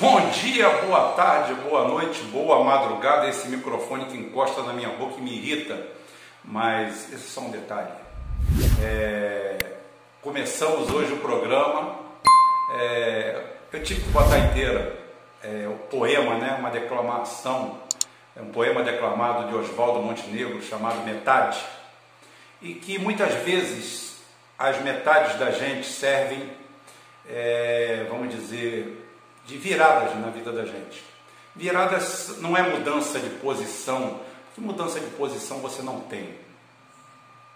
Bom dia, boa tarde, boa noite, boa madrugada. Esse microfone que encosta na minha boca e me irrita, mas esse é só um detalhe. É... Começamos hoje o programa. É... Eu tive que botar inteira é, o poema, né? uma declamação, é um poema declamado de Oswaldo Montenegro chamado Metade, e que muitas vezes as metades da gente servem, é, vamos dizer, de viradas na vida da gente. Viradas não é mudança de posição, porque mudança de posição você não tem.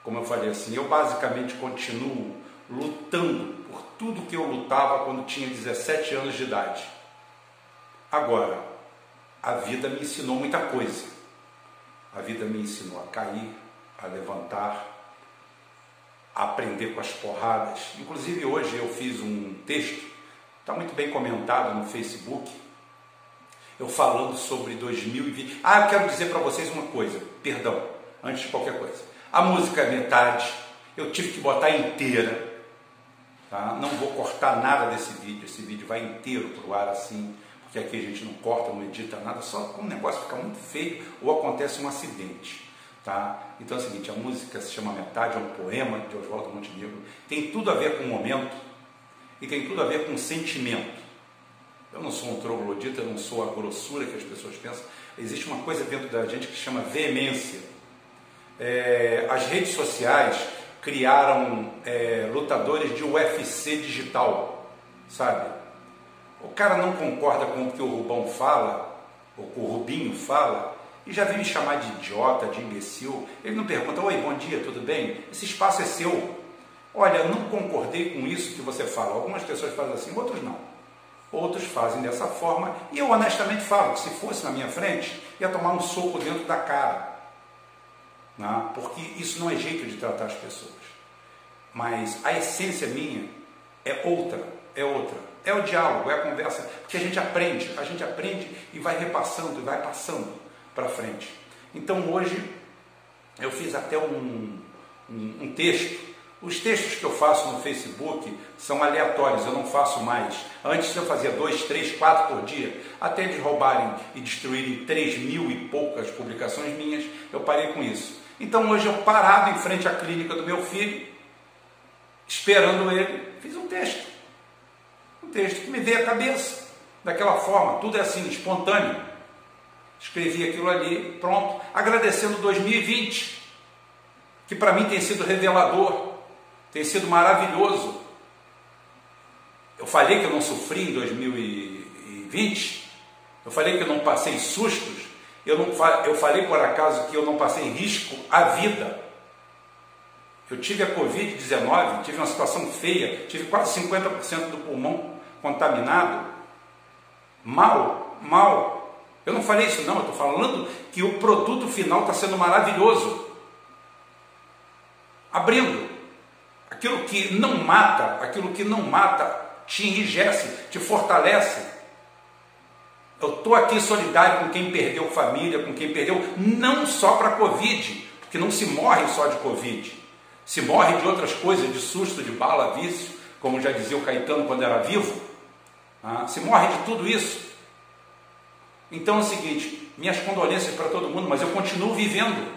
Como eu falei assim, eu basicamente continuo lutando por tudo que eu lutava quando tinha 17 anos de idade. Agora, a vida me ensinou muita coisa. A vida me ensinou a cair, a levantar, a aprender com as porradas. Inclusive hoje eu fiz um texto Está muito bem comentado no Facebook. Eu falando sobre 2020. Ah, eu quero dizer para vocês uma coisa, perdão, antes de qualquer coisa. A música é metade, eu tive que botar inteira. Tá? Não vou cortar nada desse vídeo, esse vídeo vai inteiro para o ar assim, porque aqui a gente não corta, não edita nada, só quando o negócio fica muito feio ou acontece um acidente. Tá? Então é o seguinte, a música se chama Metade, é um poema de Oswaldo Montenegro, tem tudo a ver com o momento, e tem tudo a ver com sentimento. Eu não sou um troglodita, eu não sou a grossura que as pessoas pensam. Existe uma coisa dentro da gente que chama veemência. É, as redes sociais criaram é, lutadores de UFC digital, sabe? O cara não concorda com o que o Rubão fala, ou com o Rubinho fala, e já vem me chamar de idiota, de imbecil. Ele não pergunta, oi, bom dia, tudo bem? Esse espaço é seu. Olha, não concordei com isso que você fala. Algumas pessoas fazem assim, outros não. Outros fazem dessa forma. E eu honestamente falo que se fosse na minha frente, ia tomar um soco dentro da cara. Né? Porque isso não é jeito de tratar as pessoas. Mas a essência minha é outra, é outra. É o diálogo, é a conversa, porque a gente aprende, a gente aprende e vai repassando, e vai passando para frente. Então hoje eu fiz até um, um, um texto os textos que eu faço no Facebook são aleatórios, eu não faço mais. Antes eu fazia dois, três, quatro por dia. Até de roubarem e destruírem três mil e poucas publicações minhas, eu parei com isso. Então hoje eu parado em frente à clínica do meu filho, esperando ele, fiz um texto. Um texto que me veio à cabeça. Daquela forma, tudo é assim, espontâneo. Escrevi aquilo ali, pronto, agradecendo 2020, que para mim tem sido revelador tem sido maravilhoso. Eu falei que eu não sofri em 2020, eu falei que eu não passei sustos, eu, não, eu falei por acaso que eu não passei risco à vida. Eu tive a Covid-19, tive uma situação feia, tive quase 50% do pulmão contaminado. Mal, mal. Eu não falei isso não, eu estou falando que o produto final está sendo maravilhoso. Abrindo. Aquilo que não mata, aquilo que não mata, te enrijece, te fortalece. Eu estou aqui solidário com quem perdeu família, com quem perdeu, não só para Covid, porque não se morre só de Covid, se morre de outras coisas, de susto, de bala, vício, como já dizia o Caetano quando era vivo, ah, se morre de tudo isso. Então é o seguinte, minhas condolências para todo mundo, mas eu continuo vivendo.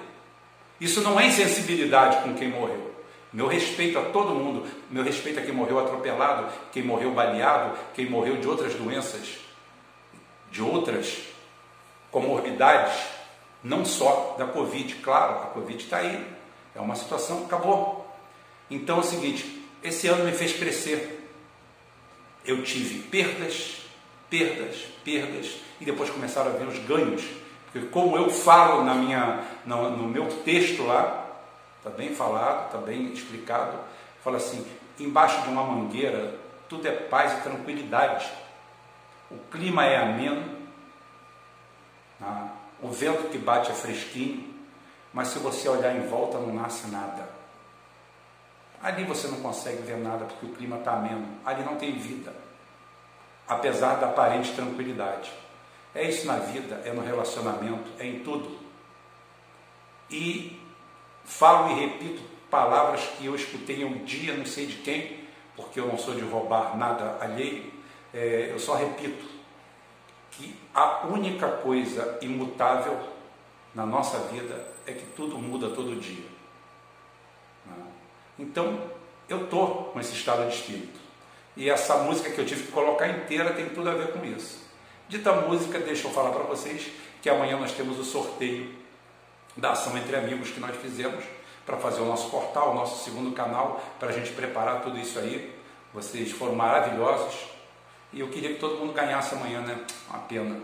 Isso não é insensibilidade com quem morreu. Meu respeito a todo mundo, meu respeito a quem morreu atropelado, quem morreu baleado, quem morreu de outras doenças, de outras comorbidades, não só da Covid. Claro, a Covid está aí, é uma situação, acabou. Então é o seguinte: esse ano me fez crescer. Eu tive perdas, perdas, perdas, e depois começaram a ver os ganhos. Porque como eu falo na minha, no, no meu texto lá, está bem falado, está bem explicado. Fala assim: embaixo de uma mangueira tudo é paz e tranquilidade. O clima é ameno, né? o vento que bate é fresquinho, mas se você olhar em volta não nasce nada. Ali você não consegue ver nada porque o clima está ameno. Ali não tem vida, apesar da aparente tranquilidade. É isso na vida, é no relacionamento, é em tudo. E Falo e repito palavras que eu escutei um dia, não sei de quem, porque eu não sou de roubar nada alheio, é, eu só repito. que a única coisa imutável na nossa vida é que tudo muda todo dia. Né? Então, eu estou com esse estado de espírito. E essa música que eu tive que colocar inteira tem tudo a ver com isso. Dita música, deixa eu falar para vocês que amanhã nós temos o sorteio da ação entre amigos que nós fizemos para fazer o nosso portal, o nosso segundo canal, para a gente preparar tudo isso aí. Vocês foram maravilhosos e eu queria que todo mundo ganhasse amanhã, né? Uma pena.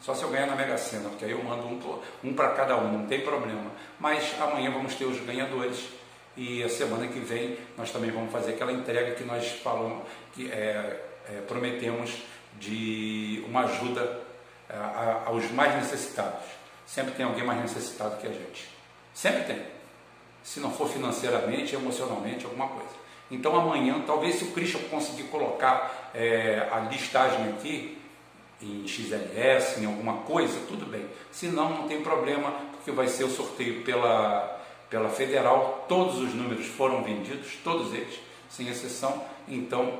Só se eu ganhar na Mega Sena, porque aí eu mando um, um para cada um, não tem problema. Mas amanhã vamos ter os ganhadores e a semana que vem nós também vamos fazer aquela entrega que nós falamos, que é, é, prometemos de uma ajuda é, aos mais necessitados. Sempre tem alguém mais necessitado que a gente. Sempre tem. Se não for financeiramente, emocionalmente, alguma coisa. Então amanhã, talvez se o Christian conseguir colocar é, a listagem aqui, em XLS, em alguma coisa, tudo bem. Se não, não tem problema, porque vai ser o sorteio pela, pela federal. Todos os números foram vendidos, todos eles, sem exceção. Então,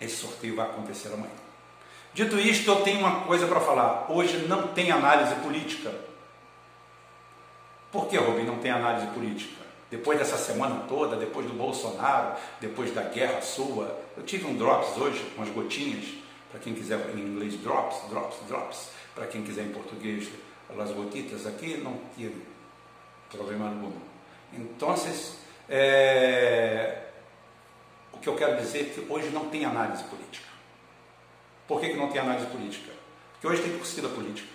esse sorteio vai acontecer amanhã. Dito isto, eu tenho uma coisa para falar. Hoje não tem análise política. Por que, Rubem, não tem análise política? Depois dessa semana toda, depois do Bolsonaro, depois da guerra sua, eu tive um drops hoje, umas gotinhas, para quem quiser em inglês, drops, drops, drops, para quem quiser em português, as gotitas aqui, não tive problema algum. Então, é, o que eu quero dizer é que hoje não tem análise política. Por que, que não tem análise política? Porque hoje tem torcida política.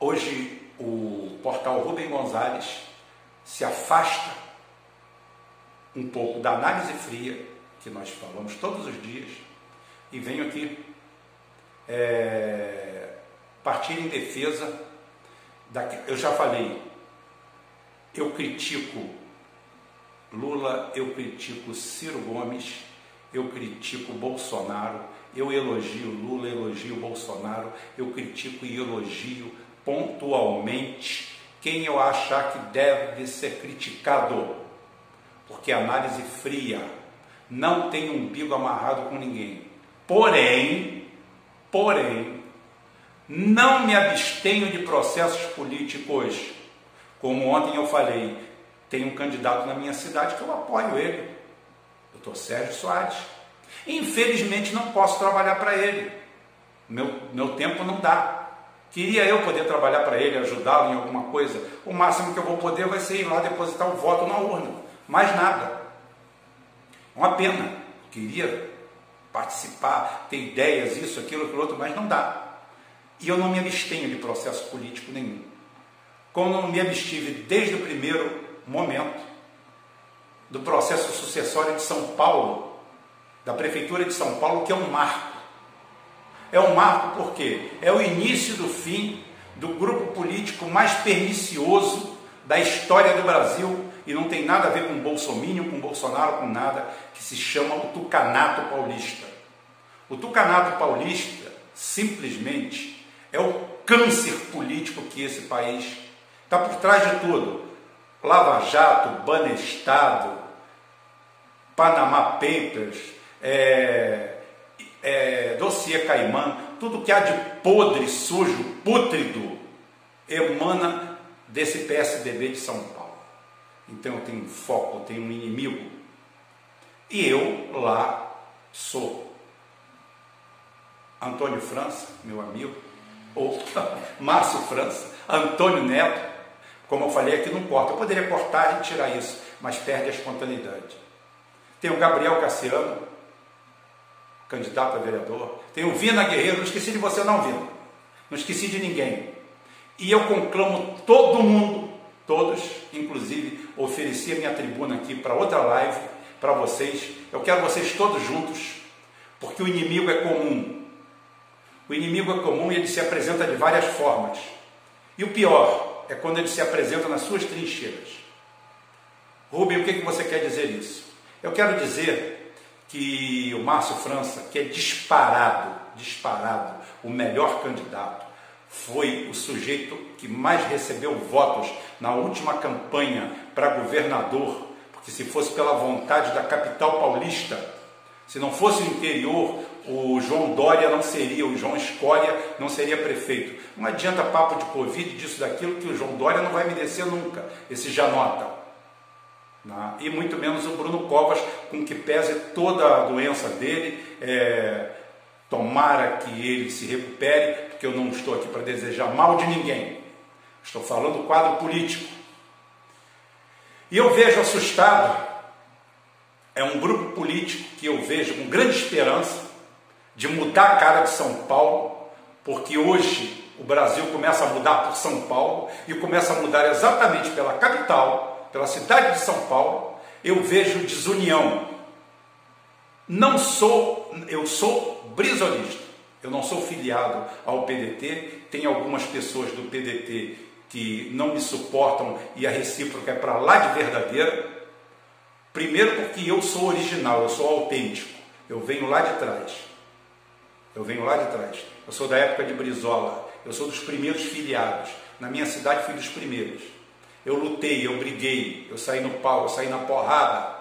Hoje o portal Rubem Gonzalez se afasta um pouco da análise fria que nós falamos todos os dias e venho aqui é, partir em defesa da, eu já falei eu critico Lula, eu critico Ciro Gomes eu critico Bolsonaro, eu elogio Lula, elogio Bolsonaro, eu critico e elogio pontualmente quem eu achar que deve ser criticado, porque análise fria não tem umbigo amarrado com ninguém. Porém, porém, não me abstenho de processos políticos. Como ontem eu falei, tem um candidato na minha cidade que eu apoio ele doutor Sérgio Soares. Infelizmente não posso trabalhar para ele. Meu, meu tempo não dá. Queria eu poder trabalhar para ele, ajudá-lo em alguma coisa. O máximo que eu vou poder vai ser ir lá depositar o voto na urna. Mais nada. Uma pena. Queria participar, ter ideias, isso, aquilo, aquilo outro, mas não dá. E eu não me abstenho de processo político nenhum. Como não me abstive desde o primeiro momento, do processo sucessório de São Paulo, da Prefeitura de São Paulo, que é um marco. É um marco porque é o início do fim do grupo político mais pernicioso da história do Brasil e não tem nada a ver com Bolsonaro, com Bolsonaro, com nada, que se chama o Tucanato Paulista. O Tucanato Paulista, simplesmente, é o câncer político que esse país está por trás de tudo. Lava Jato, Banestado, Panama Papers, é, é, Caimã, tudo que há de podre, sujo, pútrido, emana desse PSDB de São Paulo. Então eu tenho um foco, eu tenho um inimigo. E eu lá sou Antônio França, meu amigo, ou Márcio França, Antônio Neto, como eu falei aqui, não corta. Eu poderia cortar e tirar isso, mas perde a espontaneidade. Tem o Gabriel Cassiano, candidato a vereador. Tem o Vina Guerreiro, não esqueci de você não, Vina. Não esqueci de ninguém. E eu conclamo todo mundo, todos, inclusive, ofereci a minha tribuna aqui para outra live, para vocês. Eu quero vocês todos juntos, porque o inimigo é comum. O inimigo é comum e ele se apresenta de várias formas. E o pior, é quando ele se apresenta nas suas trincheiras. Rubem, o que, que você quer dizer isso? Eu quero dizer que o Márcio França, que é disparado, disparado, o melhor candidato, foi o sujeito que mais recebeu votos na última campanha para governador, porque se fosse pela vontade da capital paulista, se não fosse o interior, o João Dória não seria, o João Escória não seria prefeito. Não adianta papo de Covid, disso, daquilo, que o João Dória não vai me descer nunca, esse Janota. Né? E muito menos o Bruno Covas, com que pese toda a doença dele. É, tomara que ele se recupere, porque eu não estou aqui para desejar mal de ninguém. Estou falando do quadro político. E eu vejo assustado, é um grupo político que eu vejo com grande esperança de mudar a cara de São Paulo, porque hoje o Brasil começa a mudar por São Paulo e começa a mudar exatamente pela capital, pela cidade de São Paulo. Eu vejo desunião. Não sou, eu sou brisolista. Eu não sou filiado ao PDT. Tem algumas pessoas do PDT que não me suportam e a recíproca é para lá de verdadeira. Primeiro porque eu sou original, eu sou autêntico. Eu venho lá de trás. Eu venho lá de trás. Eu sou da época de Brizola. Eu sou dos primeiros filiados. Na minha cidade fui dos primeiros. Eu lutei, eu briguei, eu saí no pau, eu saí na porrada.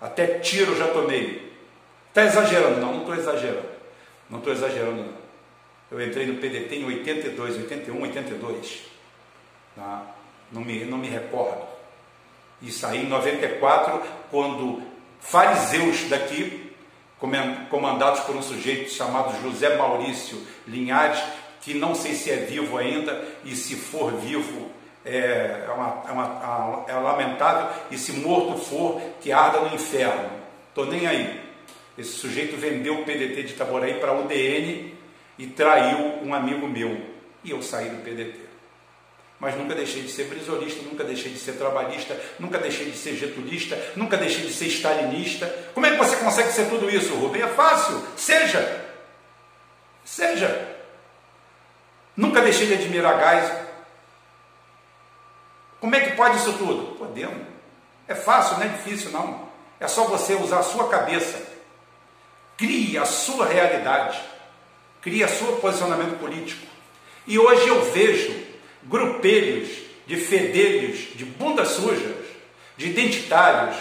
Até tiro já tomei. Está exagerando? Não, não estou exagerando. Não estou exagerando, não. Eu entrei no PDT em 82, 81, 82. Tá? Não, me, não me recordo. E saí em 94, quando fariseus daqui, comandados por um sujeito chamado José Maurício Linhares, que não sei se é vivo ainda, e se for vivo é, é, uma, é, uma, é lamentável, e se morto for, que arda no inferno. Estou nem aí. Esse sujeito vendeu o PDT de Itaboraí para a UDN e traiu um amigo meu. E eu saí do PDT mas nunca deixei de ser brisolista, nunca deixei de ser trabalhista, nunca deixei de ser getulista, nunca deixei de ser stalinista. Como é que você consegue ser tudo isso, Rubem? É fácil, seja. Seja. Nunca deixei de admirar Geisel. Como é que pode isso tudo? Podemos. É fácil, não é difícil não. É só você usar a sua cabeça. Crie a sua realidade. Crie o seu posicionamento político. E hoje eu vejo grupelhos de fedelhos, de bundas sujas, de identitários.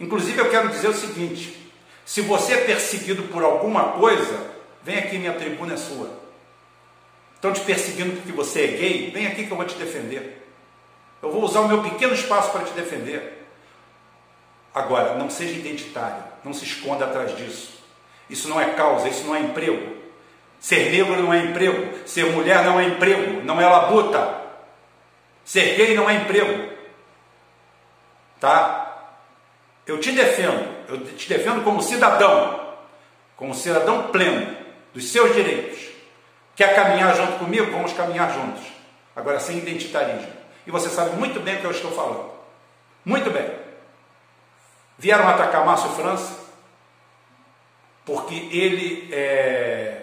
Inclusive, eu quero dizer o seguinte: se você é perseguido por alguma coisa, vem aqui, minha tribuna é sua. Estão te perseguindo porque você é gay? Vem aqui que eu vou te defender. Eu vou usar o meu pequeno espaço para te defender. Agora, não seja identitário, não se esconda atrás disso. Isso não é causa, isso não é emprego. Ser negro não é emprego. Ser mulher não é emprego. Não é labuta. Ser gay não é emprego. Tá? Eu te defendo. Eu te defendo como cidadão. Como cidadão pleno dos seus direitos. Quer caminhar junto comigo? Vamos caminhar juntos. Agora sem identitarismo. E você sabe muito bem o que eu estou falando. Muito bem. Vieram atacar Márcio França porque ele é,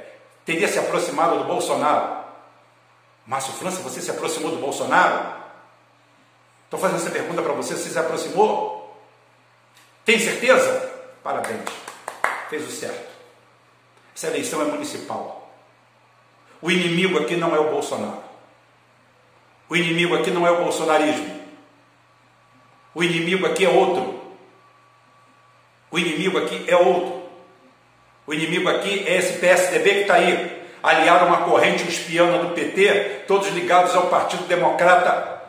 teria se aproximado do Bolsonaro. Márcio França, você se aproximou do Bolsonaro? Estou fazendo essa pergunta para você, você se aproximou? Tem certeza? Parabéns, fez o certo. Essa eleição é municipal. O inimigo aqui não é o Bolsonaro. O inimigo aqui não é o bolsonarismo. O inimigo aqui é outro. O inimigo aqui é outro. O inimigo aqui é esse PSDB que está aí, aliado a uma corrente espiana do PT, todos ligados ao Partido Democrata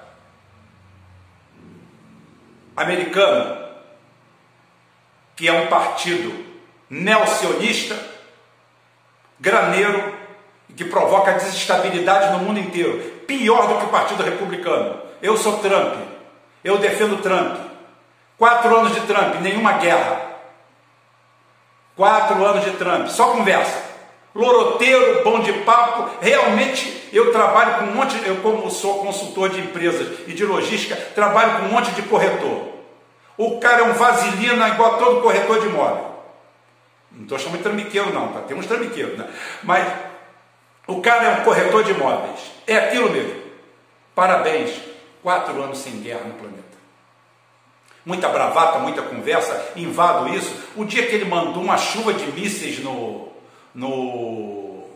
Americano, que é um partido neocionista, graneiro, que provoca desestabilidade no mundo inteiro. Pior do que o Partido Republicano. Eu sou Trump. Eu defendo Trump. Quatro anos de Trump, nenhuma guerra. Quatro anos de Trump, só conversa. Loroteiro, bom de papo. Realmente eu trabalho com um monte, eu como sou consultor de empresas e de logística, trabalho com um monte de corretor. O cara é um vaselina igual a todo corretor de imóvel. Não estou chamando de trambiqueiro, não, tá? Temos trambiqueiro, né? Mas o cara é um corretor de imóveis. É aquilo mesmo. Parabéns. Quatro anos sem guerra no planeta muita bravata, muita conversa, invado isso. O dia que ele mandou uma chuva de mísseis no, no,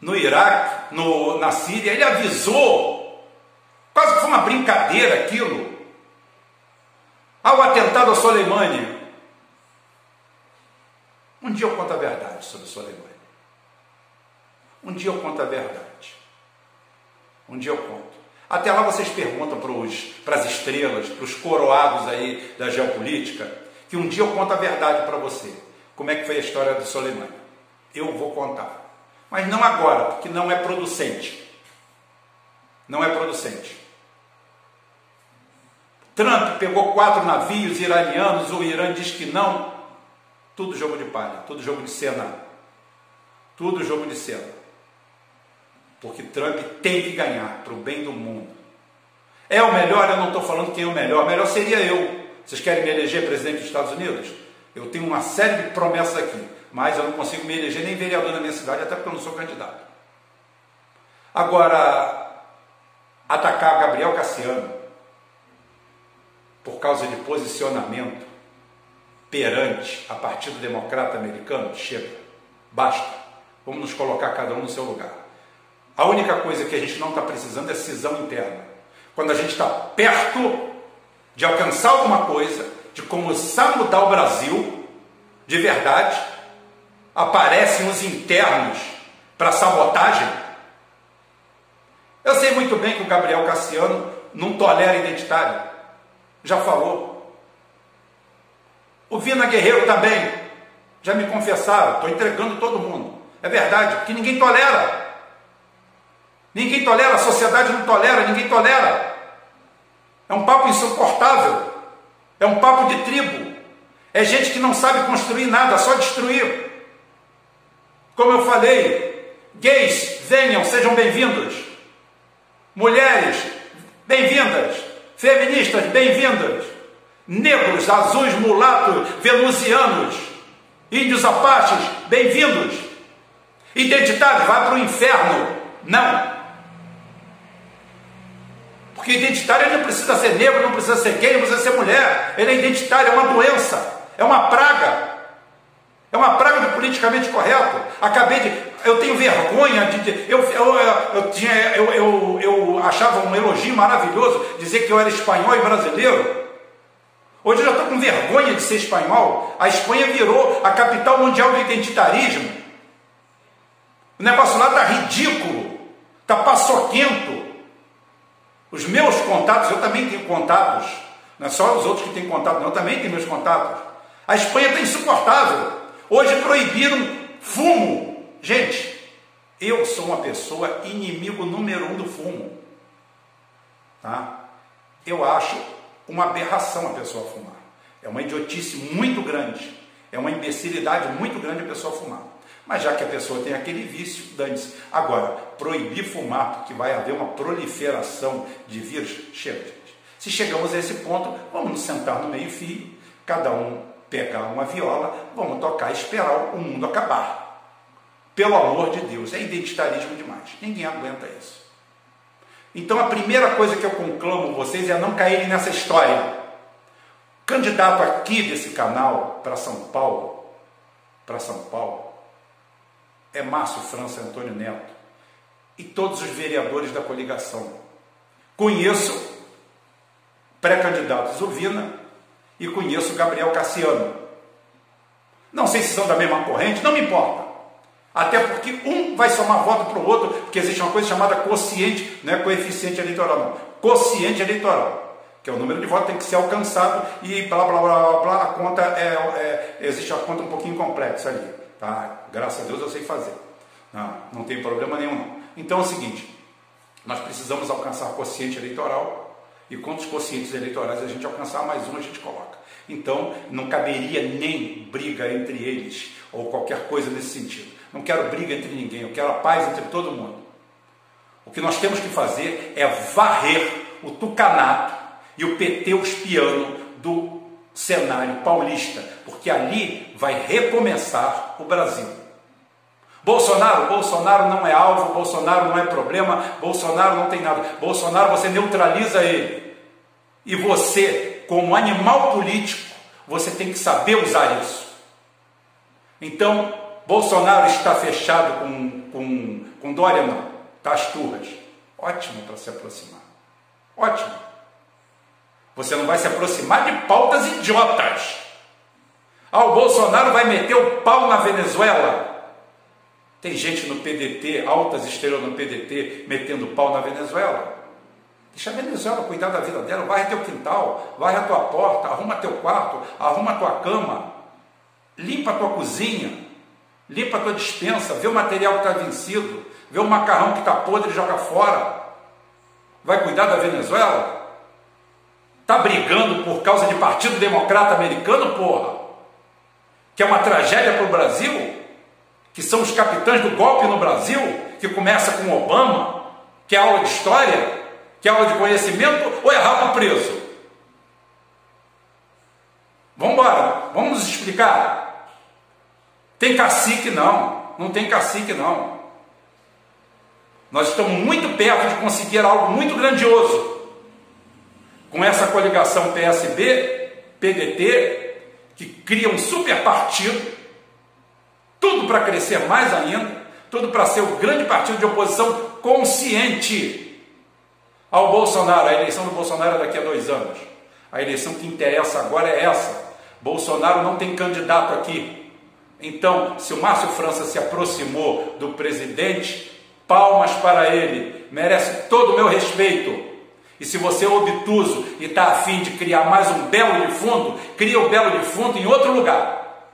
no Iraque, no, na Síria, ele avisou, quase que foi uma brincadeira aquilo. Ao atentado a Soleimani. Um dia eu conto a verdade sobre Soleimani. Um dia eu conto a verdade. Um dia eu conto. Até lá vocês perguntam para as estrelas, para os coroados aí da geopolítica, que um dia eu conto a verdade para você. Como é que foi a história do Soleimani? Eu vou contar. Mas não agora, porque não é producente. Não é producente. Trump pegou quatro navios iranianos, o Irã diz que não. Tudo jogo de palha, tudo jogo de cena. Tudo jogo de cena. Porque Trump tem que ganhar para o bem do mundo. É o melhor? Eu não estou falando quem é o melhor. O melhor seria eu. Vocês querem me eleger presidente dos Estados Unidos? Eu tenho uma série de promessas aqui, mas eu não consigo me eleger nem vereador na minha cidade, até porque eu não sou candidato. Agora, atacar Gabriel Cassiano por causa de posicionamento perante a Partido Democrata Americano, chega, basta. Vamos nos colocar cada um no seu lugar. A única coisa que a gente não está precisando é cisão interna. Quando a gente está perto de alcançar alguma coisa, de começar a mudar o Brasil, de verdade, aparecem os internos para sabotagem. Eu sei muito bem que o Gabriel Cassiano não tolera identitário. Já falou. O Vina Guerreiro também. Já me confessaram. Estou entregando todo mundo. É verdade, que ninguém tolera. Ninguém tolera, a sociedade não tolera, ninguém tolera. É um papo insuportável. É um papo de tribo. É gente que não sabe construir nada, só destruir. Como eu falei, gays, venham, sejam bem-vindos. Mulheres, bem-vindas. Feministas, bem-vindas. Negros, azuis, mulatos, venusianos, índios apaches, bem-vindos. Identitários, vai para o inferno. Não. Porque identitário ele não precisa ser negro, não precisa ser gay, não precisa ser mulher. Ele é identitário, é uma doença, é uma praga. É uma praga do politicamente correto. Acabei de. Eu tenho vergonha de. Eu, eu, eu, tinha, eu, eu, eu achava um elogio maravilhoso dizer que eu era espanhol e brasileiro. Hoje eu já estou com vergonha de ser espanhol. A Espanha virou a capital mundial do identitarismo. O negócio lá está ridículo, está paçoquento. Os meus contatos, eu também tenho contatos, não é só os outros que têm contato, não, eu também tenho meus contatos. A Espanha está insuportável. Hoje proibiram fumo. Gente, eu sou uma pessoa inimigo número um do fumo. Tá? Eu acho uma aberração a pessoa fumar. É uma idiotice muito grande. É uma imbecilidade muito grande a pessoa fumar. Mas já que a pessoa tem aquele vício, dane-se. Agora, proibir fumar, porque vai haver uma proliferação de vírus, chega, gente. Se chegamos a esse ponto, vamos nos sentar no meio-fio, cada um pegar uma viola, vamos tocar e esperar o mundo acabar. Pelo amor de Deus, é identitarismo demais. Ninguém aguenta isso. Então a primeira coisa que eu conclamo vocês é não caírem nessa história. Candidato aqui desse canal para São Paulo, para São Paulo, é Márcio França Antônio Neto e todos os vereadores da coligação. Conheço pré-candidato Zuvina e conheço Gabriel Cassiano. Não sei se são da mesma corrente, não me importa. Até porque um vai somar voto para o outro, porque existe uma coisa chamada quociente, não é coeficiente eleitoral, não. Quociente eleitoral que é o número de votos tem que ser alcançado e blá blá blá blá, blá a conta é, é, existe uma conta um pouquinho complexa ali. Tá? Graças a Deus eu sei fazer. Não, não tem problema nenhum. Não. Então é o seguinte: nós precisamos alcançar quociente eleitoral. E quantos quocientes eleitorais a gente alcançar, mais um a gente coloca. Então, não caberia nem briga entre eles, ou qualquer coisa nesse sentido. Não quero briga entre ninguém, eu quero a paz entre todo mundo. O que nós temos que fazer é varrer o tucanato e o PT espiano do cenário paulista, porque ali vai recomeçar o Brasil. Bolsonaro, Bolsonaro não é alvo, Bolsonaro não é problema, Bolsonaro não tem nada. Bolsonaro você neutraliza ele. E você, como animal político, você tem que saber usar isso. Então, Bolsonaro está fechado com, com, com Dória, não. Está as turras. Ótimo para se aproximar. Ótimo. Você não vai se aproximar de pautas idiotas. Ah, o Bolsonaro vai meter o pau na Venezuela. Tem gente no PDT, altas estrelas no PDT, metendo pau na Venezuela. Deixa a Venezuela cuidar da vida dela, varre teu quintal, varre a tua porta, arruma teu quarto, arruma tua cama, limpa a tua cozinha, limpa a tua dispensa, vê o material que está vencido, vê o macarrão que está podre e joga fora. Vai cuidar da Venezuela? Está brigando por causa de Partido Democrata Americano, porra? Que é uma tragédia para o Brasil? Que são os capitães do golpe no Brasil? Que começa com Obama? Que é aula de história? Que é aula de conhecimento? Ou é rabo preso? Vamos embora, vamos nos explicar. Tem cacique? Não, não tem cacique, não. Nós estamos muito perto de conseguir algo muito grandioso com essa coligação PSB, PDT, que cria um super partido, tudo para crescer mais ainda, tudo para ser o grande partido de oposição consciente ao Bolsonaro. A eleição do Bolsonaro é daqui a dois anos. A eleição que interessa agora é essa. Bolsonaro não tem candidato aqui. Então, se o Márcio França se aproximou do presidente, palmas para ele, merece todo o meu respeito. E se você é obtuso e está afim de criar mais um belo de fundo, cria o belo de fundo em outro lugar.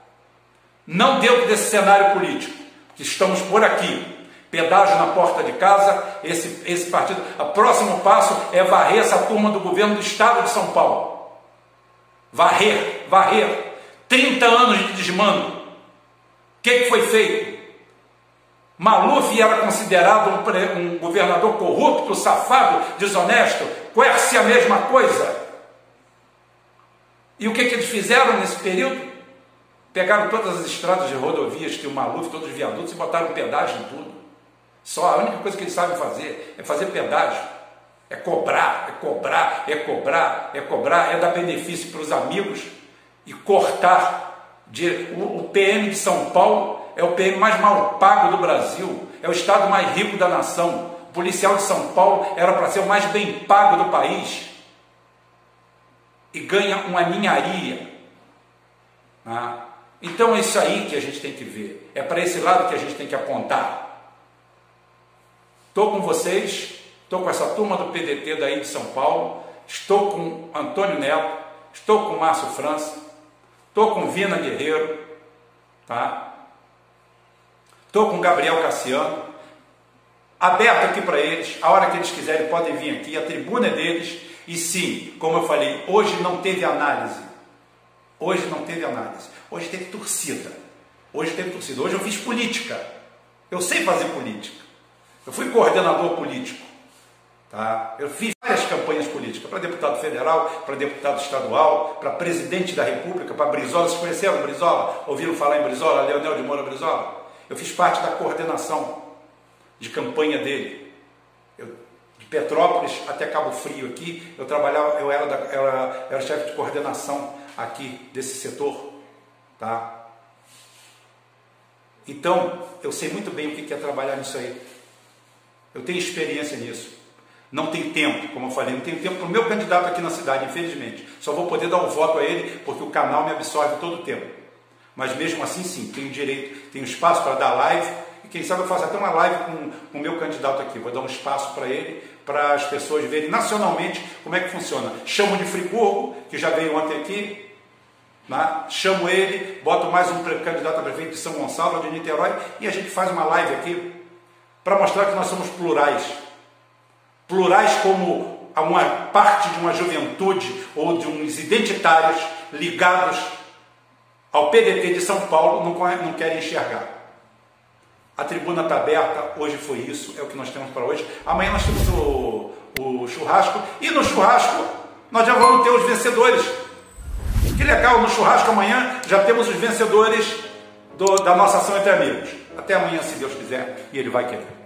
Não dentro desse cenário político, que estamos por aqui. Pedágio na porta de casa, esse, esse partido. O próximo passo é varrer essa turma do governo do estado de São Paulo. Varrer, varrer. 30 anos de desmando. O que, que foi feito? Maluf era considerado um, um, governador corrupto, safado, desonesto. Querce a mesma coisa. E o que, que eles fizeram nesse período? Pegaram todas as estradas de rodovias que o Maluf, todos os viadutos, e botaram pedágio em tudo. Só a única coisa que eles sabem fazer é fazer pedágio. É cobrar, é cobrar, é cobrar, é cobrar, é dar benefício para os amigos e cortar. De, o, o PM de São Paulo é o PM mais mal pago do Brasil, é o estado mais rico da nação. O policial de São Paulo era para ser o mais bem pago do país e ganha uma ninharia. Ah, então é isso aí que a gente tem que ver, é para esse lado que a gente tem que apontar. Estou com vocês, estou com essa turma do PDT daí de São Paulo, estou com Antônio Neto, estou com Márcio França, estou com Vina Guerreiro, tá? Estou com Gabriel Cassiano, aberto aqui para eles, a hora que eles quiserem podem vir aqui, a tribuna é deles. E sim, como eu falei, hoje não teve análise. Hoje não teve análise. Hoje teve torcida. Hoje teve torcida. Hoje eu fiz política. Eu sei fazer política. Eu fui coordenador político. Tá? Eu fiz várias campanhas políticas para deputado federal, para deputado estadual, para presidente da República, para Brizola. Vocês conheceram Brizola? Ouviram falar em Brizola? Leonel de Moura Brizola? Eu fiz parte da coordenação de campanha dele. Eu, de Petrópolis até Cabo Frio aqui, eu trabalhava, eu era, da, era, era chefe de coordenação aqui desse setor, tá? Então, eu sei muito bem o que é trabalhar nisso aí. Eu tenho experiência nisso. Não tem tempo, como eu falei, não tenho tempo para o meu candidato aqui na cidade, infelizmente. Só vou poder dar um voto a ele porque o canal me absorve todo o tempo. Mas mesmo assim, sim, tenho direito, tenho espaço para dar live. E quem sabe eu faço até uma live com o meu candidato aqui. Vou dar um espaço para ele, para as pessoas verem nacionalmente como é que funciona. Chamo de Friburgo, que já veio ontem aqui. Né? Chamo ele, boto mais um candidato a prefeito de São Gonçalo, de Niterói, e a gente faz uma live aqui para mostrar que nós somos plurais. Plurais como uma parte de uma juventude ou de uns identitários ligados ao PDT de São Paulo não, não querem enxergar. A tribuna está aberta, hoje foi isso, é o que nós temos para hoje. Amanhã nós temos o, o churrasco, e no churrasco nós já vamos ter os vencedores. Que legal, no churrasco amanhã já temos os vencedores do, da nossa ação entre amigos. Até amanhã, se Deus quiser, e Ele vai querer.